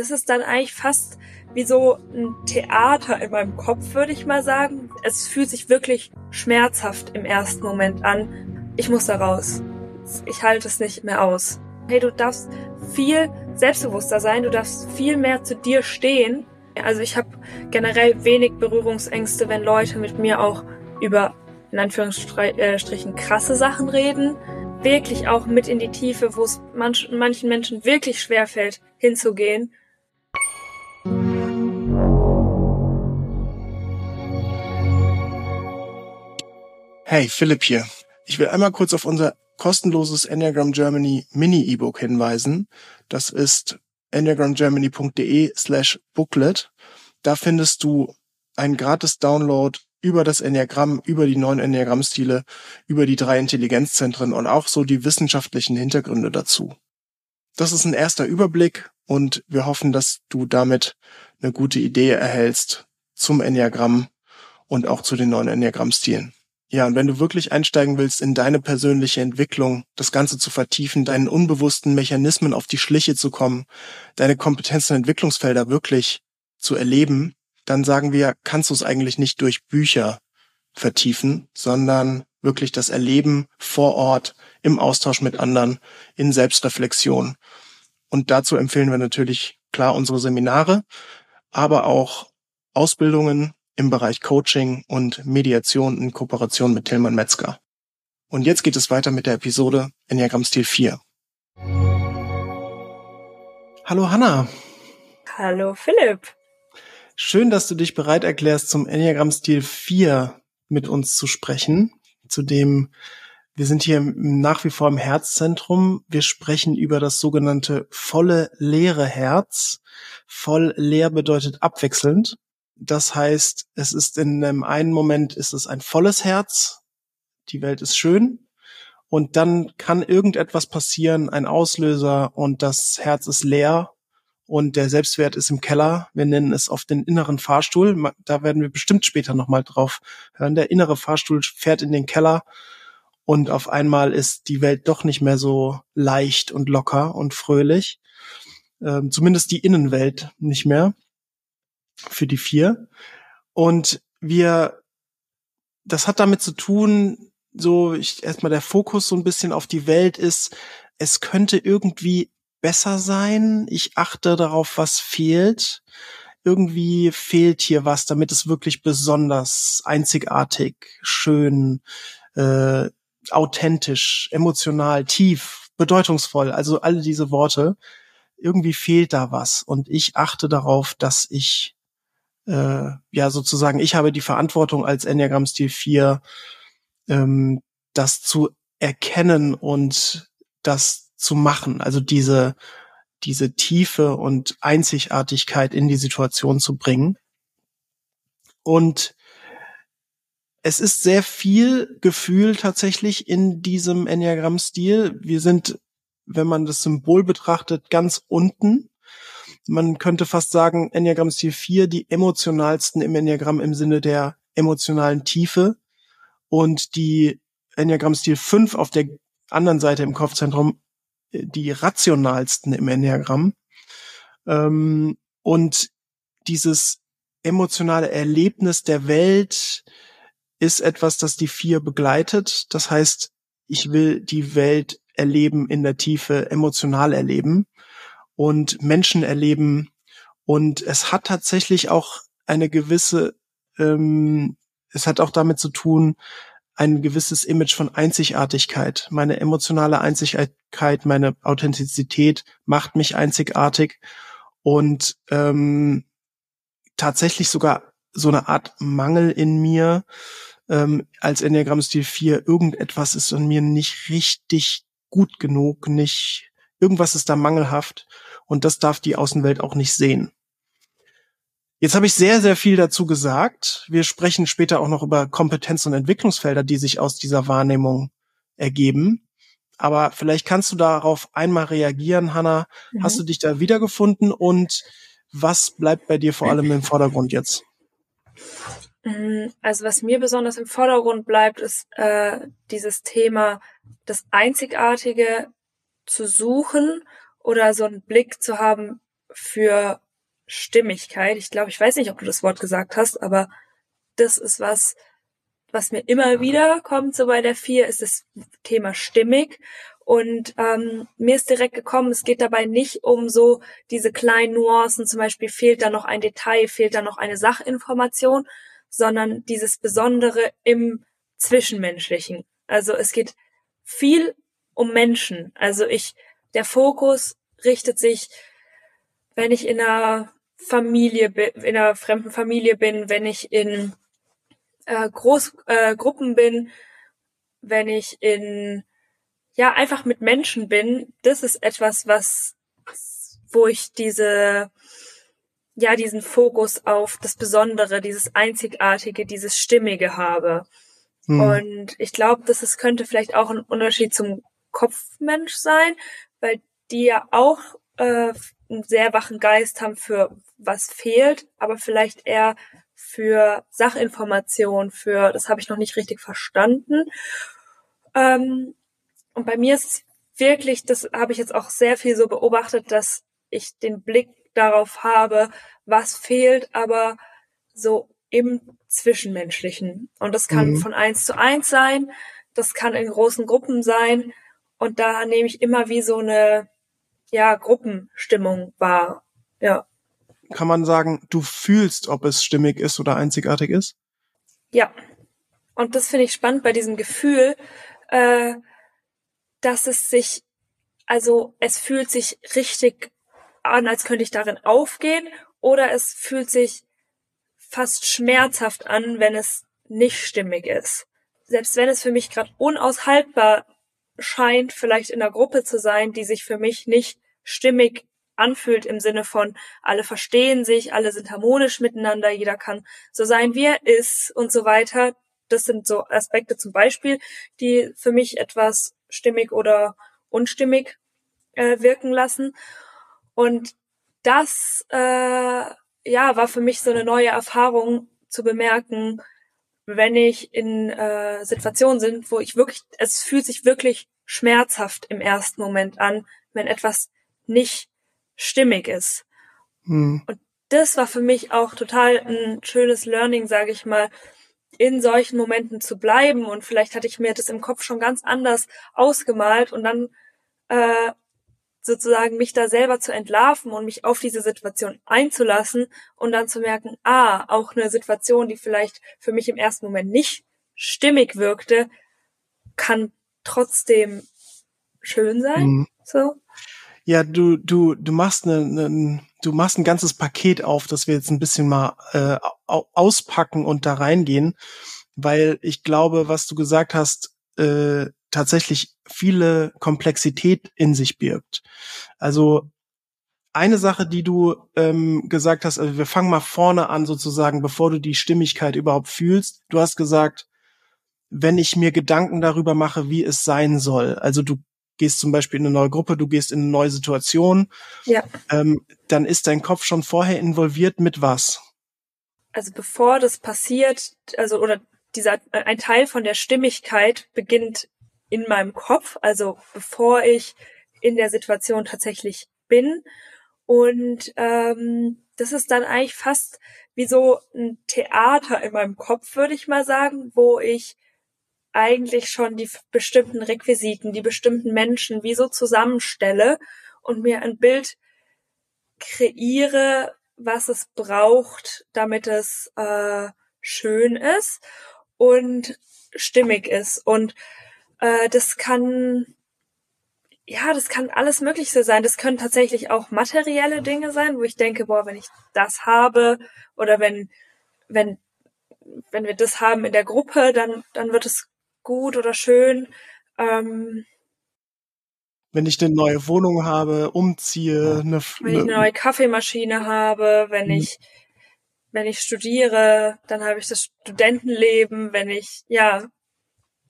das ist dann eigentlich fast wie so ein Theater in meinem Kopf, würde ich mal sagen. Es fühlt sich wirklich schmerzhaft im ersten Moment an. Ich muss da raus. Ich halte es nicht mehr aus. Hey, du darfst viel selbstbewusster sein, du darfst viel mehr zu dir stehen. Also ich habe generell wenig Berührungsängste, wenn Leute mit mir auch über in Anführungsstrichen krasse Sachen reden. Wirklich auch mit in die Tiefe, wo es manch, manchen Menschen wirklich schwer fällt, hinzugehen. Hey, Philipp hier. Ich will einmal kurz auf unser kostenloses Enneagram Germany Mini-E-Book hinweisen. Das ist enneagramgermany.de slash booklet. Da findest du einen gratis Download über das Enneagramm, über die neuen Enneagrammstile, über die drei Intelligenzzentren und auch so die wissenschaftlichen Hintergründe dazu. Das ist ein erster Überblick und wir hoffen, dass du damit eine gute Idee erhältst zum Enneagramm und auch zu den neuen Enneagrammstilen. Ja, und wenn du wirklich einsteigen willst in deine persönliche Entwicklung, das Ganze zu vertiefen, deinen unbewussten Mechanismen auf die Schliche zu kommen, deine Kompetenzen und Entwicklungsfelder wirklich zu erleben, dann sagen wir, kannst du es eigentlich nicht durch Bücher vertiefen, sondern wirklich das Erleben vor Ort, im Austausch mit anderen, in Selbstreflexion. Und dazu empfehlen wir natürlich klar unsere Seminare, aber auch Ausbildungen, im Bereich Coaching und Mediation in Kooperation mit Tillmann Metzger. Und jetzt geht es weiter mit der Episode Enneagram Stil 4. Hallo Hanna. Hallo Philipp. Schön, dass du dich bereit erklärst, zum Enneagram Stil 4 mit uns zu sprechen. Zudem, wir sind hier nach wie vor im Herzzentrum. Wir sprechen über das sogenannte volle leere Herz. Voll leer bedeutet abwechselnd. Das heißt, es ist in einem einen Moment ist es ein volles Herz, die Welt ist schön, und dann kann irgendetwas passieren, ein Auslöser, und das Herz ist leer und der Selbstwert ist im Keller. Wir nennen es oft den inneren Fahrstuhl. Da werden wir bestimmt später nochmal drauf hören. Der innere Fahrstuhl fährt in den Keller und auf einmal ist die Welt doch nicht mehr so leicht und locker und fröhlich. Ähm, zumindest die Innenwelt nicht mehr für die vier. Und wir, das hat damit zu tun, so ich erstmal der Fokus so ein bisschen auf die Welt ist, es könnte irgendwie besser sein. Ich achte darauf, was fehlt. Irgendwie fehlt hier was, damit es wirklich besonders einzigartig, schön, äh, authentisch, emotional, tief, bedeutungsvoll. Also alle diese Worte. Irgendwie fehlt da was. Und ich achte darauf, dass ich äh, ja sozusagen, ich habe die Verantwortung als Enneagram Stil 4, ähm, das zu erkennen und das zu machen. Also diese, diese Tiefe und Einzigartigkeit in die Situation zu bringen. Und es ist sehr viel Gefühl tatsächlich in diesem Enneagramm-Stil. Wir sind, wenn man das Symbol betrachtet, ganz unten man könnte fast sagen, Enneagramm Stil 4 die emotionalsten im Enneagramm im Sinne der emotionalen Tiefe und die Enneagramm Stil 5 auf der anderen Seite im Kopfzentrum äh, die rationalsten im Enneagramm. Ähm, und dieses emotionale Erlebnis der Welt ist etwas, das die vier begleitet. Das heißt, ich will die Welt erleben in der Tiefe, emotional erleben und Menschen erleben. Und es hat tatsächlich auch eine gewisse, ähm, es hat auch damit zu tun, ein gewisses Image von Einzigartigkeit. Meine emotionale Einzigartigkeit, meine Authentizität macht mich einzigartig und ähm, tatsächlich sogar so eine Art Mangel in mir ähm, als Enneagramm-Stil 4. Irgendetwas ist an mir nicht richtig gut genug, nicht, irgendwas ist da mangelhaft und das darf die Außenwelt auch nicht sehen. Jetzt habe ich sehr, sehr viel dazu gesagt. Wir sprechen später auch noch über Kompetenz- und Entwicklungsfelder, die sich aus dieser Wahrnehmung ergeben. Aber vielleicht kannst du darauf einmal reagieren, Hanna. Mhm. Hast du dich da wiedergefunden und was bleibt bei dir vor allem im Vordergrund jetzt? Mm, also was mir besonders im Vordergrund bleibt, ist äh, dieses Thema, das Einzigartige zu suchen oder so einen Blick zu haben, für Stimmigkeit. Ich glaube, ich weiß nicht, ob du das Wort gesagt hast, aber das ist was, was mir immer wieder kommt, so bei der vier, ist das Thema stimmig. Und ähm, mir ist direkt gekommen, es geht dabei nicht um so diese kleinen Nuancen, zum Beispiel fehlt da noch ein Detail, fehlt da noch eine Sachinformation, sondern dieses Besondere im Zwischenmenschlichen. Also es geht viel um Menschen. Also ich, der Fokus richtet sich, wenn ich in einer Familie, in einer fremden Familie bin, wenn ich in äh, Großgruppen äh, bin, wenn ich in ja einfach mit Menschen bin, das ist etwas, was wo ich diese ja diesen Fokus auf das Besondere, dieses Einzigartige, dieses Stimmige habe. Hm. Und ich glaube, dass es könnte vielleicht auch ein Unterschied zum Kopfmensch sein, weil die ja auch äh, einen sehr wachen Geist haben für was fehlt, aber vielleicht eher für Sachinformation, für das habe ich noch nicht richtig verstanden. Ähm, und bei mir ist es wirklich, das habe ich jetzt auch sehr viel so beobachtet, dass ich den Blick darauf habe, was fehlt, aber so im Zwischenmenschlichen. Und das kann mhm. von eins zu eins sein, das kann in großen Gruppen sein. Und da nehme ich immer wie so eine, ja, Gruppenstimmung wahr. Ja. Kann man sagen, du fühlst, ob es stimmig ist oder einzigartig ist? Ja. Und das finde ich spannend bei diesem Gefühl, äh, dass es sich, also es fühlt sich richtig an, als könnte ich darin aufgehen, oder es fühlt sich fast schmerzhaft an, wenn es nicht stimmig ist. Selbst wenn es für mich gerade unaushaltbar scheint, vielleicht in einer Gruppe zu sein, die sich für mich nicht stimmig anfühlt im Sinne von alle verstehen sich, alle sind harmonisch miteinander, jeder kann so sein, wie er ist und so weiter. Das sind so Aspekte zum Beispiel, die für mich etwas stimmig oder unstimmig äh, wirken lassen. Und das äh, ja war für mich so eine neue Erfahrung zu bemerken, wenn ich in äh, Situationen sind, wo ich wirklich, es fühlt sich wirklich schmerzhaft im ersten Moment an, wenn etwas nicht stimmig ist. Hm. Und das war für mich auch total ein schönes Learning, sage ich mal, in solchen Momenten zu bleiben. Und vielleicht hatte ich mir das im Kopf schon ganz anders ausgemalt und dann äh, sozusagen mich da selber zu entlarven und mich auf diese Situation einzulassen und dann zu merken, ah, auch eine Situation, die vielleicht für mich im ersten Moment nicht stimmig wirkte, kann trotzdem schön sein. Mhm. So. Ja, du, du, du machst eine, eine, du machst ein ganzes Paket auf, das wir jetzt ein bisschen mal äh, auspacken und da reingehen, weil ich glaube, was du gesagt hast, äh, tatsächlich viele Komplexität in sich birgt. Also eine Sache, die du ähm, gesagt hast, also wir fangen mal vorne an sozusagen, bevor du die Stimmigkeit überhaupt fühlst. Du hast gesagt, wenn ich mir Gedanken darüber mache, wie es sein soll. Also du gehst zum Beispiel in eine neue Gruppe, du gehst in eine neue Situation, ja. ähm, dann ist dein Kopf schon vorher involviert mit was? Also bevor das passiert, also oder dieser ein Teil von der Stimmigkeit beginnt in meinem Kopf, also bevor ich in der Situation tatsächlich bin. Und ähm, das ist dann eigentlich fast wie so ein Theater in meinem Kopf, würde ich mal sagen, wo ich eigentlich schon die bestimmten Requisiten, die bestimmten Menschen wie so zusammenstelle und mir ein Bild kreiere, was es braucht, damit es äh, schön ist und stimmig ist. Und äh, das kann, ja, das kann alles Mögliche sein. Das können tatsächlich auch materielle Dinge sein, wo ich denke, boah, wenn ich das habe oder wenn, wenn, wenn wir das haben in der Gruppe, dann, dann wird es gut oder schön. Ähm, wenn ich eine neue Wohnung habe, umziehe, eine, wenn ich eine neue Kaffeemaschine habe, wenn mhm. ich wenn ich studiere, dann habe ich das Studentenleben, wenn ich ja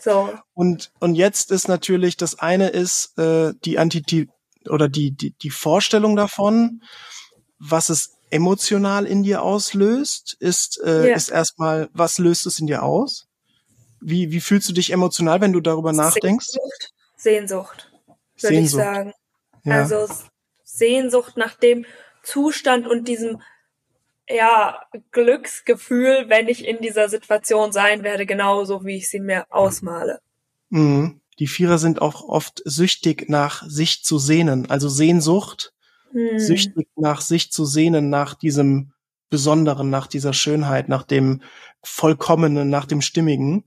so. Und und jetzt ist natürlich das eine ist äh, die Anti oder die, die die Vorstellung davon, was es emotional in dir auslöst, ist äh, yeah. ist erstmal was löst es in dir aus? Wie, wie fühlst du dich emotional, wenn du darüber nachdenkst? Sehnsucht, Sehnsucht würde ich sagen. Ja. Also Sehnsucht nach dem, Zustand und diesem ja, Glücksgefühl, wenn ich in dieser Situation sein werde, genauso wie ich sie mir ausmale. Mhm. Die Vierer sind auch oft süchtig nach sich zu sehnen, also Sehnsucht, mhm. süchtig nach sich zu sehnen, nach diesem Besonderen, nach dieser Schönheit, nach dem Vollkommenen, nach dem Stimmigen.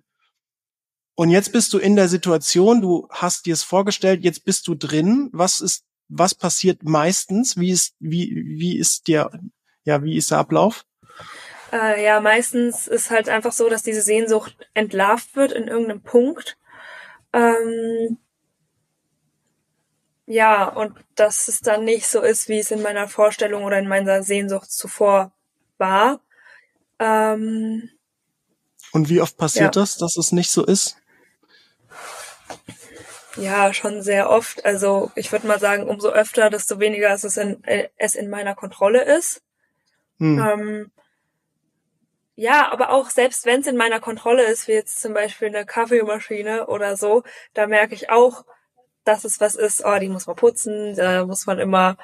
Und jetzt bist du in der Situation, du hast dir es vorgestellt, jetzt bist du drin. Was ist, was passiert meistens? Wie ist, wie, wie ist der, ja, wie ist der Ablauf? Äh, ja, meistens ist halt einfach so, dass diese Sehnsucht entlarvt wird in irgendeinem Punkt. Ähm, ja, und dass es dann nicht so ist, wie es in meiner Vorstellung oder in meiner Sehnsucht zuvor war. Ähm, und wie oft passiert ja. das, dass es nicht so ist? Ja, schon sehr oft. Also ich würde mal sagen, umso öfter, desto weniger es in, äh, es in meiner Kontrolle ist. Hm. Ähm, ja, aber auch selbst wenn es in meiner Kontrolle ist, wie jetzt zum Beispiel eine Kaffeemaschine oder so, da merke ich auch, dass es was ist, oh, die muss man putzen, da muss man immer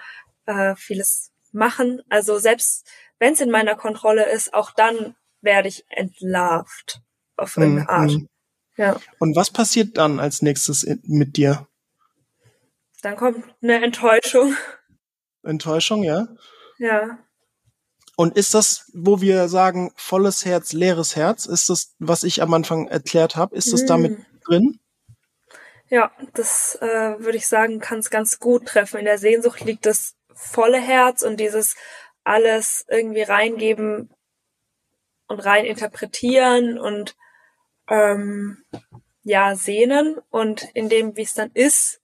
äh, vieles machen. Also selbst wenn es in meiner Kontrolle ist, auch dann werde ich entlarvt auf irgendeine mhm. Art. Ja. Und was passiert dann als nächstes mit dir? Dann kommt eine Enttäuschung. Enttäuschung, ja? Ja. Und ist das, wo wir sagen, volles Herz, leeres Herz, ist das, was ich am Anfang erklärt habe, ist das mm. damit drin? Ja, das äh, würde ich sagen, kann es ganz gut treffen. In der Sehnsucht liegt das volle Herz und dieses alles irgendwie reingeben und rein interpretieren und ähm, ja sehnen und in dem, wie es dann ist,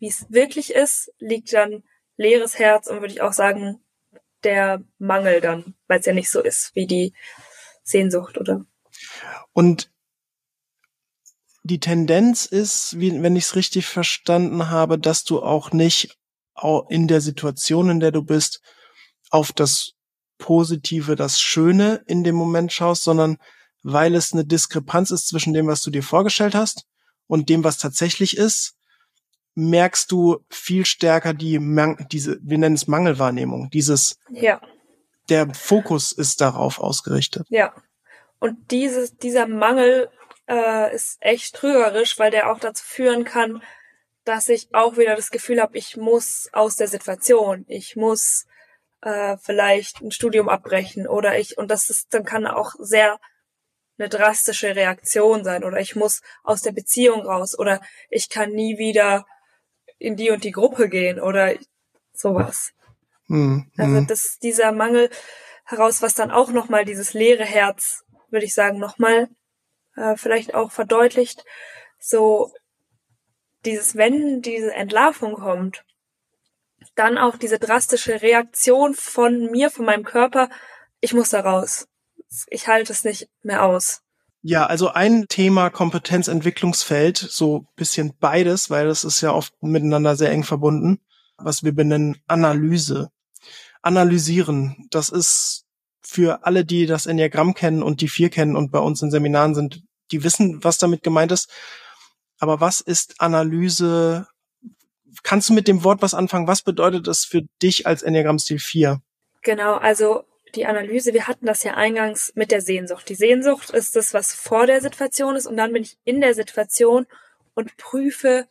wie es wirklich ist, liegt dann leeres Herz und würde ich auch sagen, der Mangel dann, weil es ja nicht so ist wie die Sehnsucht, oder? Und die Tendenz ist, wenn ich es richtig verstanden habe, dass du auch nicht in der Situation, in der du bist, auf das Positive, das Schöne in dem Moment schaust, sondern weil es eine Diskrepanz ist zwischen dem, was du dir vorgestellt hast und dem, was tatsächlich ist, merkst du viel stärker die, diese, wir nennen es Mangelwahrnehmung, dieses, ja. der Fokus ist darauf ausgerichtet. Ja. Und dieses, dieser Mangel äh, ist echt trügerisch, weil der auch dazu führen kann, dass ich auch wieder das Gefühl habe, ich muss aus der Situation, ich muss äh, vielleicht ein Studium abbrechen oder ich, und das ist, dann kann auch sehr eine drastische Reaktion sein oder ich muss aus der Beziehung raus oder ich kann nie wieder in die und die Gruppe gehen oder sowas. Mhm. Also das dieser Mangel heraus, was dann auch nochmal dieses leere Herz, würde ich sagen, nochmal äh, vielleicht auch verdeutlicht, so dieses, wenn diese Entlarvung kommt, dann auch diese drastische Reaktion von mir, von meinem Körper, ich muss da raus. Ich halte es nicht mehr aus. Ja, also ein Thema Kompetenzentwicklungsfeld, so bisschen beides, weil das ist ja oft miteinander sehr eng verbunden, was wir benennen Analyse. Analysieren, das ist für alle, die das Enneagramm kennen und die vier kennen und bei uns in Seminaren sind, die wissen, was damit gemeint ist. Aber was ist Analyse? Kannst du mit dem Wort was anfangen? Was bedeutet das für dich als Enneagrammstil 4? Genau, also die Analyse, wir hatten das ja eingangs mit der Sehnsucht. Die Sehnsucht ist das, was vor der Situation ist und dann bin ich in der Situation und prüfe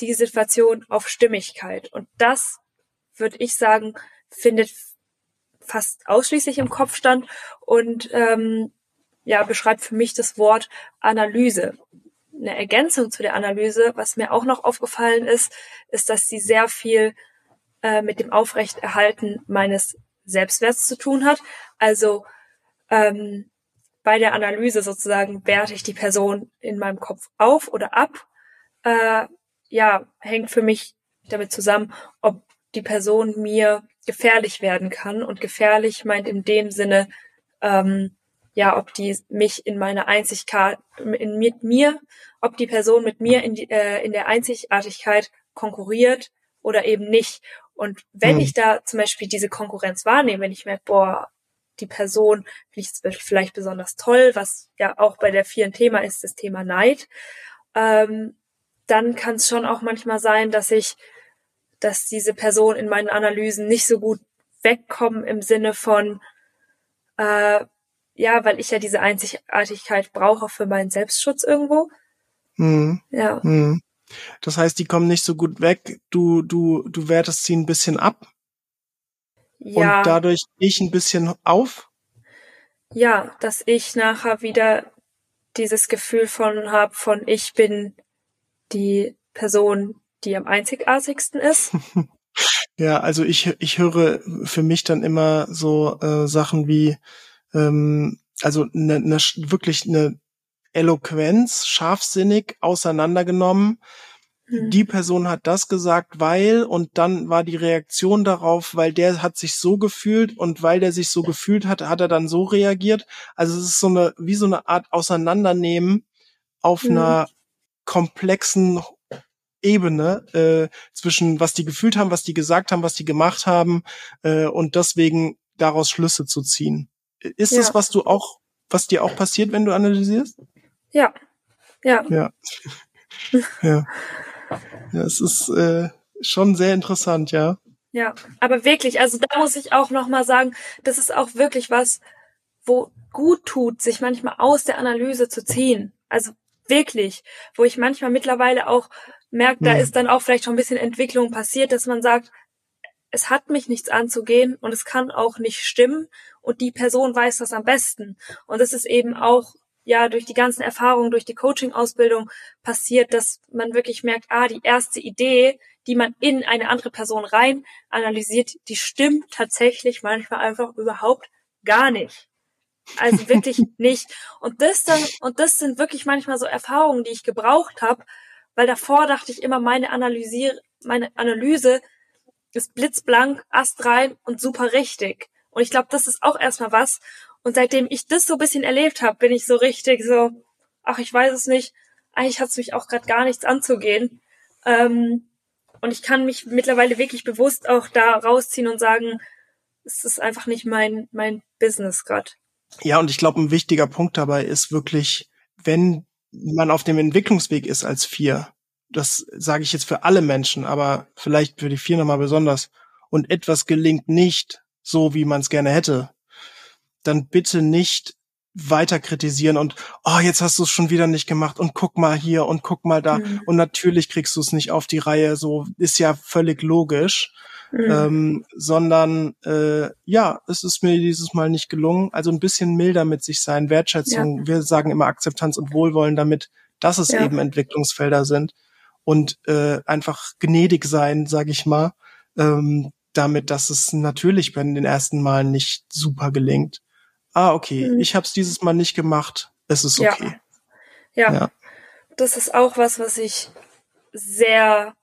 die Situation auf Stimmigkeit. Und das, würde ich sagen, findet fast ausschließlich im Kopf stand und ähm, ja, beschreibt für mich das Wort Analyse. Eine Ergänzung zu der Analyse, was mir auch noch aufgefallen ist, ist, dass sie sehr viel äh, mit dem Aufrechterhalten meines Selbstwerts zu tun hat. Also ähm, bei der Analyse sozusagen werte ich die Person in meinem Kopf auf oder ab. Äh, ja, hängt für mich damit zusammen, ob die Person mir gefährlich werden kann. Und gefährlich meint in dem Sinne, ähm, ja, ob die mich in meiner Einzigkeit, in, mit mir, ob die Person mit mir in, die, äh, in der Einzigartigkeit konkurriert oder eben nicht. Und wenn mhm. ich da zum Beispiel diese Konkurrenz wahrnehme, wenn ich merke, boah, die Person finde ich vielleicht besonders toll, was ja auch bei der vielen Thema ist, das Thema Neid, ähm, dann kann es schon auch manchmal sein, dass ich, dass diese Person in meinen Analysen nicht so gut wegkommen im Sinne von, äh, ja, weil ich ja diese Einzigartigkeit brauche für meinen Selbstschutz irgendwo. Mhm. Ja. Mhm. Das heißt, die kommen nicht so gut weg. Du, du, du wertest sie ein bisschen ab. Ja. Und dadurch ich ein bisschen auf. Ja, dass ich nachher wieder dieses Gefühl von habe, von ich bin die Person, die am einzigartigsten ist. ja, also ich, ich höre für mich dann immer so äh, Sachen wie, ähm, also ne, ne, wirklich eine Eloquenz, scharfsinnig auseinandergenommen. Hm. Die Person hat das gesagt, weil, und dann war die Reaktion darauf, weil der hat sich so gefühlt und weil der sich so gefühlt hat, hat er dann so reagiert. Also es ist so eine, wie so eine Art Auseinandernehmen auf hm. einer komplexen Ebene äh, zwischen was die gefühlt haben, was die gesagt haben, was die gemacht haben äh, und deswegen daraus Schlüsse zu ziehen. Ist ja. das, was du auch, was dir auch passiert, wenn du analysierst? Ja. Ja. Ja. ja. Ja, es ist äh, schon sehr interessant, ja. Ja, aber wirklich, also da muss ich auch noch mal sagen, das ist auch wirklich was, wo gut tut, sich manchmal aus der Analyse zu ziehen. Also wirklich, wo ich manchmal mittlerweile auch merke, da hm. ist dann auch vielleicht schon ein bisschen Entwicklung passiert, dass man sagt, es hat mich nichts anzugehen und es kann auch nicht stimmen und die Person weiß das am besten. Und es ist eben auch ja durch die ganzen Erfahrungen, durch die Coaching-Ausbildung passiert, dass man wirklich merkt, ah, die erste Idee, die man in eine andere Person rein analysiert, die stimmt tatsächlich manchmal einfach überhaupt gar nicht. Also wirklich nicht. Und das dann, und das sind wirklich manchmal so Erfahrungen, die ich gebraucht habe, weil davor dachte ich immer, meine Analyse, meine Analyse ist blitzblank, astrein und super richtig. Und ich glaube, das ist auch erstmal was, und seitdem ich das so ein bisschen erlebt habe, bin ich so richtig so, ach, ich weiß es nicht, eigentlich hat es mich auch gerade gar nichts anzugehen. Ähm, und ich kann mich mittlerweile wirklich bewusst auch da rausziehen und sagen, es ist einfach nicht mein, mein Business gerade. Ja, und ich glaube, ein wichtiger Punkt dabei ist wirklich, wenn man auf dem Entwicklungsweg ist als vier, das sage ich jetzt für alle Menschen, aber vielleicht für die vier nochmal besonders, und etwas gelingt nicht so, wie man es gerne hätte, dann bitte nicht weiter kritisieren und oh, jetzt hast du es schon wieder nicht gemacht und guck mal hier und guck mal da mhm. und natürlich kriegst du es nicht auf die Reihe, so ist ja völlig logisch. Mhm. Ähm, sondern äh, ja, es ist mir dieses Mal nicht gelungen. Also ein bisschen milder mit sich sein, Wertschätzung. Ja. Wir sagen immer Akzeptanz und Wohlwollen damit, dass es ja. eben Entwicklungsfelder sind und äh, einfach gnädig sein, sage ich mal, ähm, damit, dass es natürlich bei den ersten Malen nicht super gelingt ah, okay, mhm. ich habe es dieses Mal nicht gemacht, es ist okay. Ja. ja. ja. Das ist auch was, was ich sehr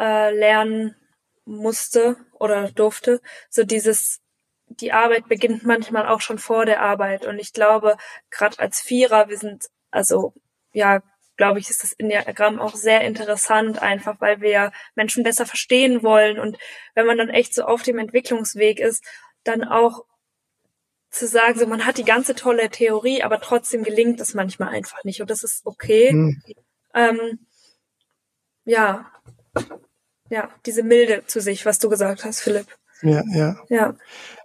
äh, lernen musste oder durfte. So dieses, die Arbeit beginnt manchmal auch schon vor der Arbeit. Und ich glaube, gerade als Vierer, wir sind, also ja, glaube ich, ist das Enneagramm auch sehr interessant, einfach weil wir Menschen besser verstehen wollen. Und wenn man dann echt so auf dem Entwicklungsweg ist, dann auch zu sagen, so man hat die ganze tolle Theorie, aber trotzdem gelingt es manchmal einfach nicht und das ist okay. Mhm. Ähm, ja, ja, diese Milde zu sich, was du gesagt hast, Philipp. Ja, ja. Ja.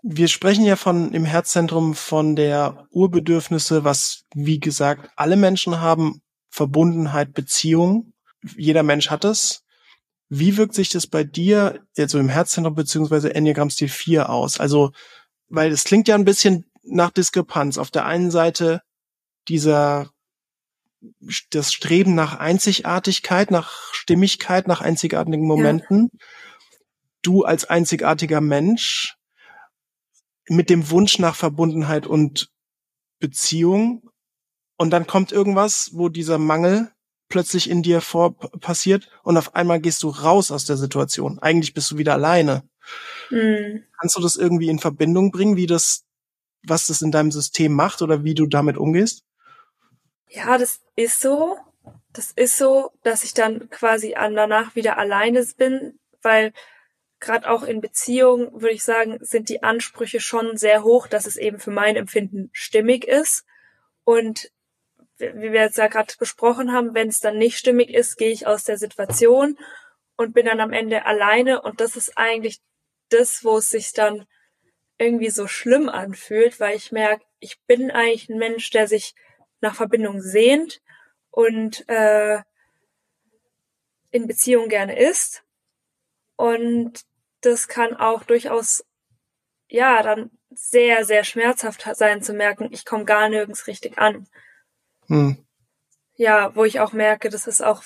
Wir sprechen ja von im Herzzentrum von der Urbedürfnisse, was wie gesagt alle Menschen haben, Verbundenheit, Beziehung. Jeder Mensch hat es. Wie wirkt sich das bei dir, also im Herzzentrum beziehungsweise Enneagramm Stil 4 aus? Also weil es klingt ja ein bisschen nach Diskrepanz. Auf der einen Seite dieser das Streben nach Einzigartigkeit, nach Stimmigkeit, nach einzigartigen Momenten. Ja. Du als einzigartiger Mensch mit dem Wunsch nach Verbundenheit und Beziehung. Und dann kommt irgendwas, wo dieser Mangel plötzlich in dir vor passiert und auf einmal gehst du raus aus der Situation. Eigentlich bist du wieder alleine. Mhm. Kannst du das irgendwie in Verbindung bringen, wie das, was das in deinem System macht oder wie du damit umgehst? Ja, das ist so. Das ist so, dass ich dann quasi danach wieder alleine bin, weil gerade auch in Beziehungen, würde ich sagen, sind die Ansprüche schon sehr hoch, dass es eben für mein Empfinden stimmig ist. Und wie wir jetzt ja gerade besprochen haben, wenn es dann nicht stimmig ist, gehe ich aus der Situation und bin dann am Ende alleine. Und das ist eigentlich das, wo es sich dann irgendwie so schlimm anfühlt, weil ich merke, ich bin eigentlich ein Mensch, der sich nach Verbindung sehnt und äh, in Beziehung gerne ist. Und das kann auch durchaus, ja, dann sehr, sehr schmerzhaft sein zu merken, ich komme gar nirgends richtig an. Hm. Ja, wo ich auch merke, das ist auch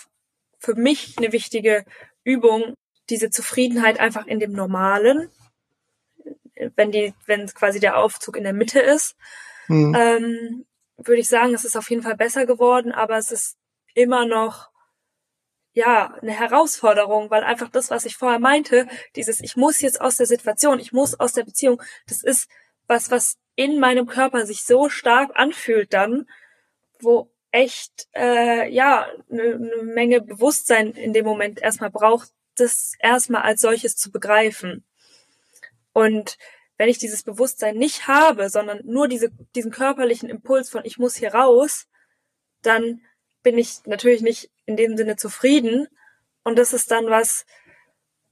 für mich eine wichtige Übung, diese Zufriedenheit einfach in dem Normalen, wenn die, wenn quasi der Aufzug in der Mitte ist, hm. ähm, würde ich sagen, es ist auf jeden Fall besser geworden, aber es ist immer noch ja, eine Herausforderung, weil einfach das, was ich vorher meinte, dieses, ich muss jetzt aus der Situation, ich muss aus der Beziehung, das ist was, was in meinem Körper sich so stark anfühlt dann, wo echt, äh, ja, eine ne Menge Bewusstsein in dem Moment erstmal braucht, das erstmal als solches zu begreifen. Und wenn ich dieses Bewusstsein nicht habe, sondern nur diese, diesen körperlichen Impuls von ich muss hier raus, dann bin ich natürlich nicht in dem Sinne zufrieden. Und das ist dann was,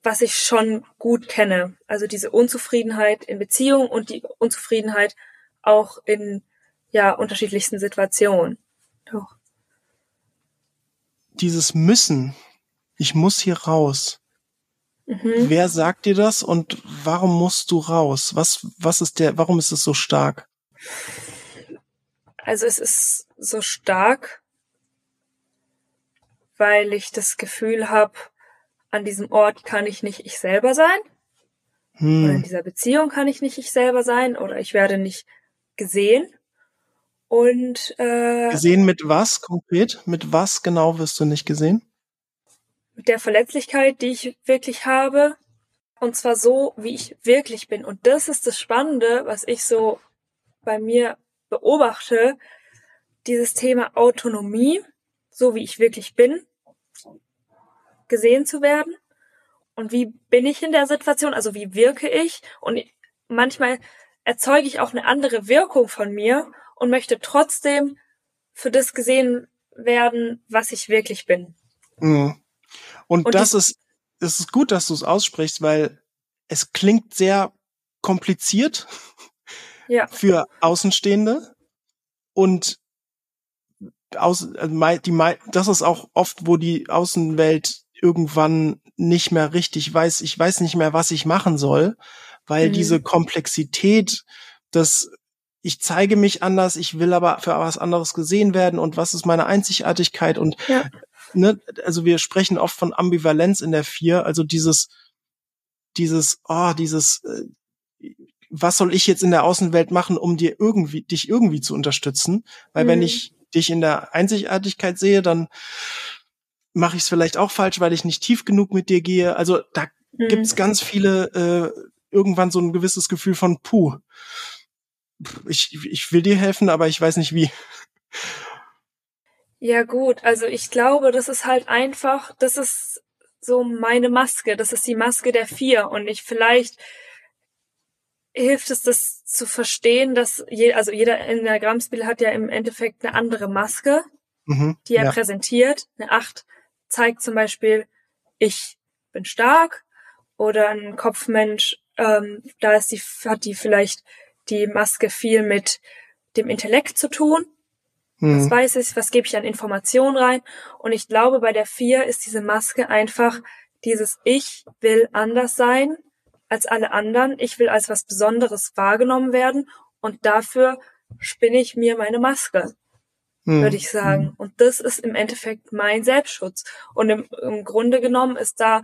was ich schon gut kenne. Also diese Unzufriedenheit in Beziehung und die Unzufriedenheit auch in ja unterschiedlichsten Situationen. Doch. Dieses Müssen, ich muss hier raus. Mhm. Wer sagt dir das und warum musst du raus? Was, was ist der, warum ist es so stark? Also es ist so stark, weil ich das Gefühl habe, an diesem Ort kann ich nicht ich selber sein. Hm. Oder in dieser Beziehung kann ich nicht ich selber sein oder ich werde nicht gesehen. Und äh, gesehen mit was konkret? Mit was genau wirst du nicht gesehen? Mit der Verletzlichkeit, die ich wirklich habe. Und zwar so, wie ich wirklich bin. Und das ist das Spannende, was ich so bei mir beobachte. Dieses Thema Autonomie, so wie ich wirklich bin, gesehen zu werden und wie bin ich in der Situation, also wie wirke ich und manchmal erzeuge ich auch eine andere Wirkung von mir und möchte trotzdem für das gesehen werden, was ich wirklich bin. Mhm. Und, und, das ist, es ist gut, dass du es aussprichst, weil es klingt sehr kompliziert ja. für Außenstehende und aus, also die, das ist auch oft, wo die Außenwelt irgendwann nicht mehr richtig weiß, ich weiß nicht mehr, was ich machen soll, weil mhm. diese Komplexität, dass ich zeige mich anders, ich will aber für was anderes gesehen werden und was ist meine Einzigartigkeit und ja. ne, also wir sprechen oft von Ambivalenz in der vier, also dieses, dieses, oh, dieses, äh, was soll ich jetzt in der Außenwelt machen, um dir irgendwie, dich irgendwie zu unterstützen? Weil mhm. wenn ich dich in der Einzigartigkeit sehe, dann mache ich es vielleicht auch falsch, weil ich nicht tief genug mit dir gehe. Also da mhm. gibt's ganz viele, äh, irgendwann so ein gewisses Gefühl von Puh. Ich, ich will dir helfen, aber ich weiß nicht wie. Ja gut, also ich glaube, das ist halt einfach, das ist so meine Maske, das ist die Maske der vier und ich vielleicht hilft es, das zu verstehen, dass je, also jeder Enneagrammspiel hat ja im Endeffekt eine andere Maske, mhm, die er ja. präsentiert. Eine Acht zeigt zum Beispiel, ich bin stark oder ein Kopfmensch, ähm, da ist die, hat die vielleicht die Maske viel mit dem Intellekt zu tun. Mhm. Was weiß ich, was gebe ich an Informationen rein? Und ich glaube, bei der Vier ist diese Maske einfach dieses Ich will anders sein als alle anderen. Ich will als was Besonderes wahrgenommen werden und dafür spinne ich mir meine Maske hm. würde ich sagen. Hm. Und das ist im Endeffekt mein Selbstschutz. Und im, im Grunde genommen ist da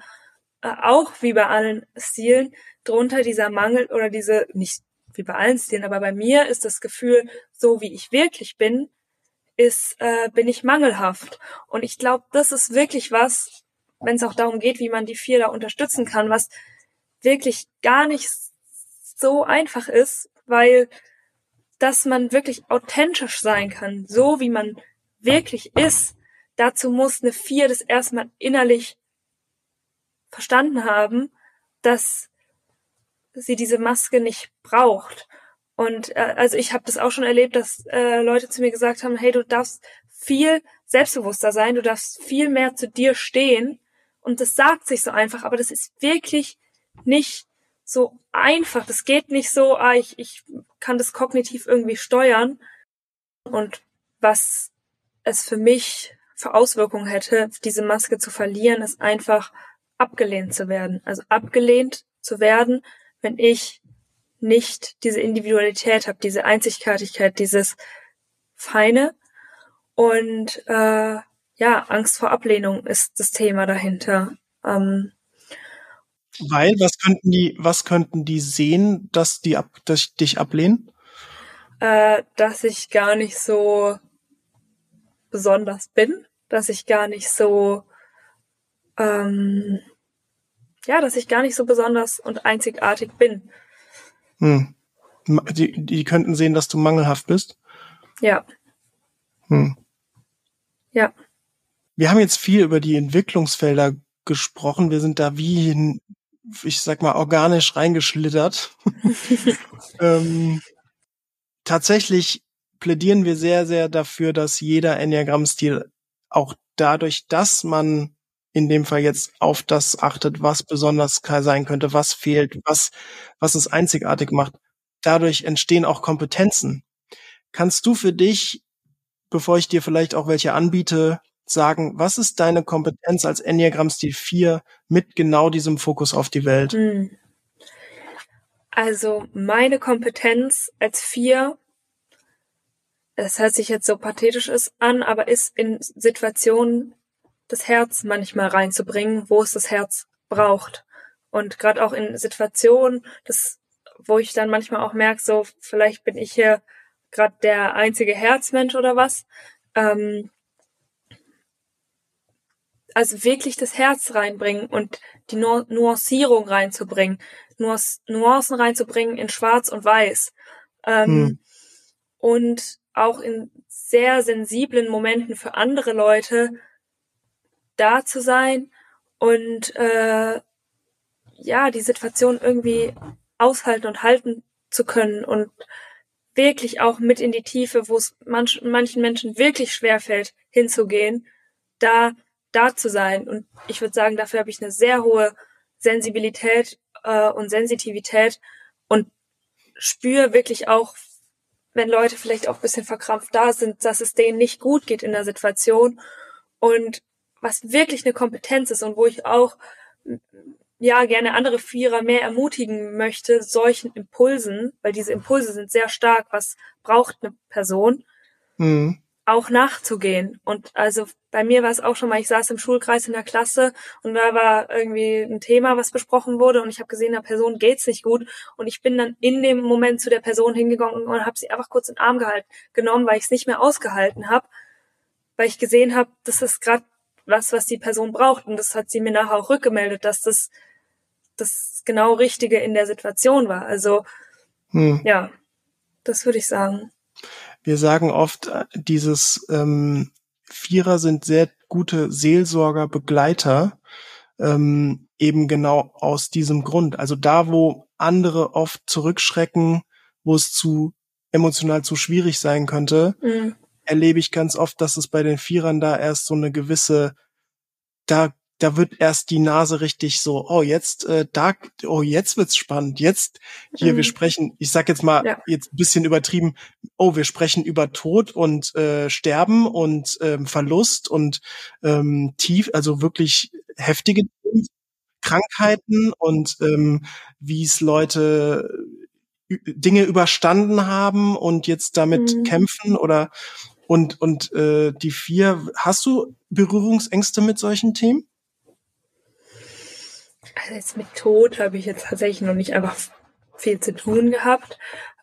äh, auch wie bei allen Stilen drunter dieser Mangel oder diese, nicht wie bei allen Stilen, aber bei mir ist das Gefühl, so wie ich wirklich bin, ist, äh, bin ich mangelhaft. Und ich glaube, das ist wirklich was, wenn es auch darum geht, wie man die vier da unterstützen kann, was wirklich gar nicht so einfach ist, weil dass man wirklich authentisch sein kann, so wie man wirklich ist. Dazu muss eine Vier das erstmal innerlich verstanden haben, dass sie diese Maske nicht braucht. Und äh, also ich habe das auch schon erlebt, dass äh, Leute zu mir gesagt haben, hey, du darfst viel selbstbewusster sein, du darfst viel mehr zu dir stehen. Und das sagt sich so einfach, aber das ist wirklich nicht so einfach. Das geht nicht so, ah, ich, ich kann das kognitiv irgendwie steuern. Und was es für mich für Auswirkungen hätte, diese Maske zu verlieren, ist einfach abgelehnt zu werden. Also abgelehnt zu werden, wenn ich nicht diese Individualität habe, diese Einzigartigkeit, dieses Feine. Und äh, ja, Angst vor Ablehnung ist das Thema dahinter. Ähm, Weil, was könnten die, was könnten die sehen, dass die ab, dass dich ablehnen? Äh, dass ich gar nicht so besonders bin, dass ich gar nicht so, ähm, ja, dass ich gar nicht so besonders und einzigartig bin. Hm. Die, die könnten sehen, dass du mangelhaft bist. Ja. Hm. Ja. Wir haben jetzt viel über die Entwicklungsfelder gesprochen. Wir sind da wie, in, ich sag mal, organisch reingeschlittert. ähm, tatsächlich plädieren wir sehr, sehr dafür, dass jeder Enneagramm-Stil auch dadurch, dass man in dem Fall jetzt auf das achtet, was besonders sein könnte, was fehlt, was, was es einzigartig macht. Dadurch entstehen auch Kompetenzen. Kannst du für dich, bevor ich dir vielleicht auch welche anbiete, sagen, was ist deine Kompetenz als Enneagramm-Stil 4 mit genau diesem Fokus auf die Welt? Hm. Also meine Kompetenz als 4 es hört sich jetzt so pathetisch an, aber ist in Situationen das Herz manchmal reinzubringen, wo es das Herz braucht. Und gerade auch in Situationen, das, wo ich dann manchmal auch merke, so vielleicht bin ich hier gerade der einzige Herzmensch oder was. Ähm, also wirklich das Herz reinbringen und die nu Nuancierung reinzubringen, Nuancen reinzubringen in Schwarz und Weiß. Ähm, hm. Und auch in sehr sensiblen Momenten für andere Leute da zu sein und äh, ja, die Situation irgendwie aushalten und halten zu können und wirklich auch mit in die Tiefe, wo es manch, manchen Menschen wirklich schwer fällt, hinzugehen, da da zu sein. Und ich würde sagen, dafür habe ich eine sehr hohe Sensibilität äh, und Sensitivität und spüre wirklich auch, wenn Leute vielleicht auch ein bisschen verkrampft da sind, dass es denen nicht gut geht in der Situation. Und was wirklich eine Kompetenz ist und wo ich auch ja gerne andere Vierer mehr ermutigen möchte, solchen Impulsen, weil diese Impulse sind sehr stark, was braucht eine Person, mhm auch nachzugehen. Und also bei mir war es auch schon mal, ich saß im Schulkreis in der Klasse und da war irgendwie ein Thema, was besprochen wurde und ich habe gesehen, der Person geht's nicht gut und ich bin dann in dem Moment zu der Person hingegangen und habe sie einfach kurz in den Arm gehalten, genommen, weil ich es nicht mehr ausgehalten habe, weil ich gesehen habe, das ist gerade was, was die Person braucht und das hat sie mir nachher auch rückgemeldet, dass das das genau Richtige in der Situation war. Also hm. ja, das würde ich sagen. Wir sagen oft, äh, dieses ähm, Vierer sind sehr gute Seelsorger, Begleiter, ähm, eben genau aus diesem Grund. Also da, wo andere oft zurückschrecken, wo es zu emotional zu schwierig sein könnte, mhm. Erlebe ich ganz oft, dass es bei den Vierern da erst so eine gewisse, da da wird erst die Nase richtig so, oh jetzt, äh, da, oh jetzt wird's spannend. Jetzt hier, mhm. wir sprechen, ich sag jetzt mal ja. jetzt bisschen übertrieben, oh wir sprechen über Tod und äh, Sterben und ähm, Verlust und ähm, tief, also wirklich heftige Krankheiten und ähm, wie es Leute Dinge überstanden haben und jetzt damit mhm. kämpfen oder und und äh, die vier, hast du Berührungsängste mit solchen Themen? Also jetzt mit Tod habe ich jetzt tatsächlich noch nicht einfach viel zu tun gehabt.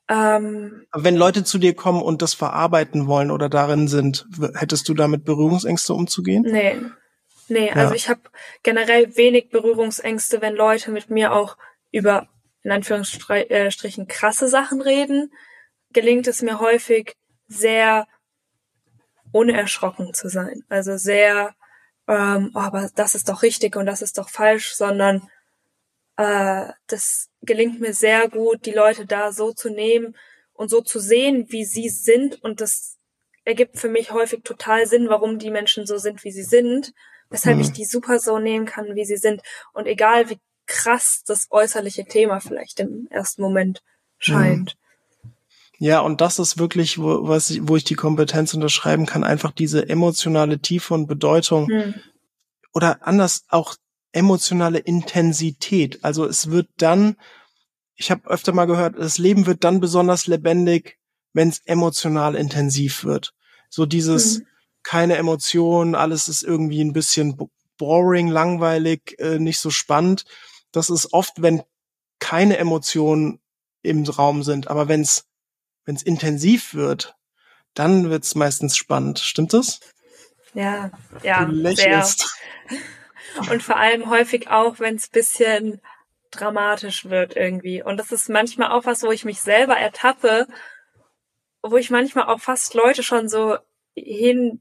Ähm, Wenn Leute zu dir kommen und das verarbeiten wollen oder darin sind, hättest du damit Berührungsängste umzugehen? Nee. Nee, also ja. ich habe generell wenig Berührungsängste, wenn Leute mit mir auch über in Anführungsstrichen krasse Sachen reden, gelingt es mir häufig sehr unerschrocken zu sein. Also sehr ähm, oh, aber das ist doch richtig und das ist doch falsch, sondern äh, das gelingt mir sehr gut, die Leute da so zu nehmen und so zu sehen, wie sie sind. Und das ergibt für mich häufig total Sinn, warum die Menschen so sind, wie sie sind, weshalb mhm. ich die super so nehmen kann, wie sie sind. Und egal wie krass das äußerliche Thema vielleicht im ersten Moment scheint. Ja, und das ist wirklich, wo, was ich, wo ich die Kompetenz unterschreiben kann, einfach diese emotionale Tiefe und Bedeutung mhm. oder anders auch emotionale Intensität. Also es wird dann, ich habe öfter mal gehört, das Leben wird dann besonders lebendig, wenn es emotional intensiv wird. So dieses mhm. keine Emotionen, alles ist irgendwie ein bisschen boring, langweilig, äh, nicht so spannend. Das ist oft, wenn keine Emotionen im Raum sind, aber wenn es wenn es intensiv wird, dann wird es meistens spannend. Stimmt das? Ja, ja, sehr. Und vor allem häufig auch, wenn es bisschen dramatisch wird irgendwie. Und das ist manchmal auch was, wo ich mich selber ertappe, wo ich manchmal auch fast Leute schon so hin,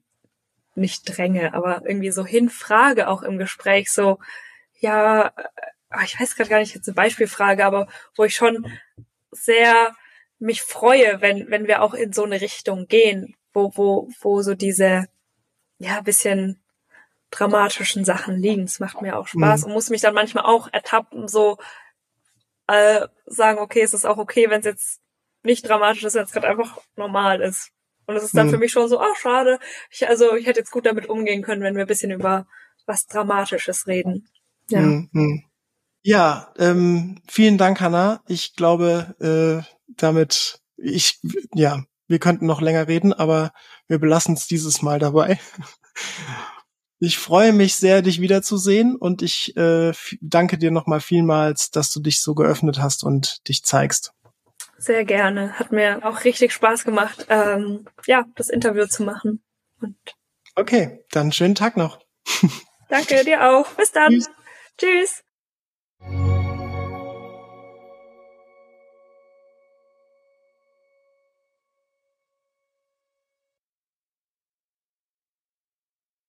nicht dränge, aber irgendwie so hinfrage auch im Gespräch, so, ja, äh, ich weiß gerade gar nicht jetzt eine Beispielfrage, aber wo ich schon sehr mich freue, wenn, wenn wir auch in so eine Richtung gehen, wo, wo, wo so diese, ja, bisschen dramatischen Sachen liegen. Es macht mir auch Spaß mhm. und muss mich dann manchmal auch ertappen, so äh, sagen, okay, es ist auch okay, wenn es jetzt nicht dramatisch ist, wenn es gerade einfach normal ist. Und es ist dann mhm. für mich schon so, ach, schade. Ich, also ich hätte jetzt gut damit umgehen können, wenn wir ein bisschen über was Dramatisches reden. Ja. Mhm. Ja, ähm, vielen Dank, Hanna. Ich glaube, äh, damit, ich, ja, wir könnten noch länger reden, aber wir belassen es dieses Mal dabei. Ich freue mich sehr, dich wiederzusehen und ich äh, danke dir nochmal vielmals, dass du dich so geöffnet hast und dich zeigst. Sehr gerne. Hat mir auch richtig Spaß gemacht, ähm, ja, das Interview zu machen. Und okay, dann schönen Tag noch. Danke dir auch. Bis dann. Tschüss. Tschüss.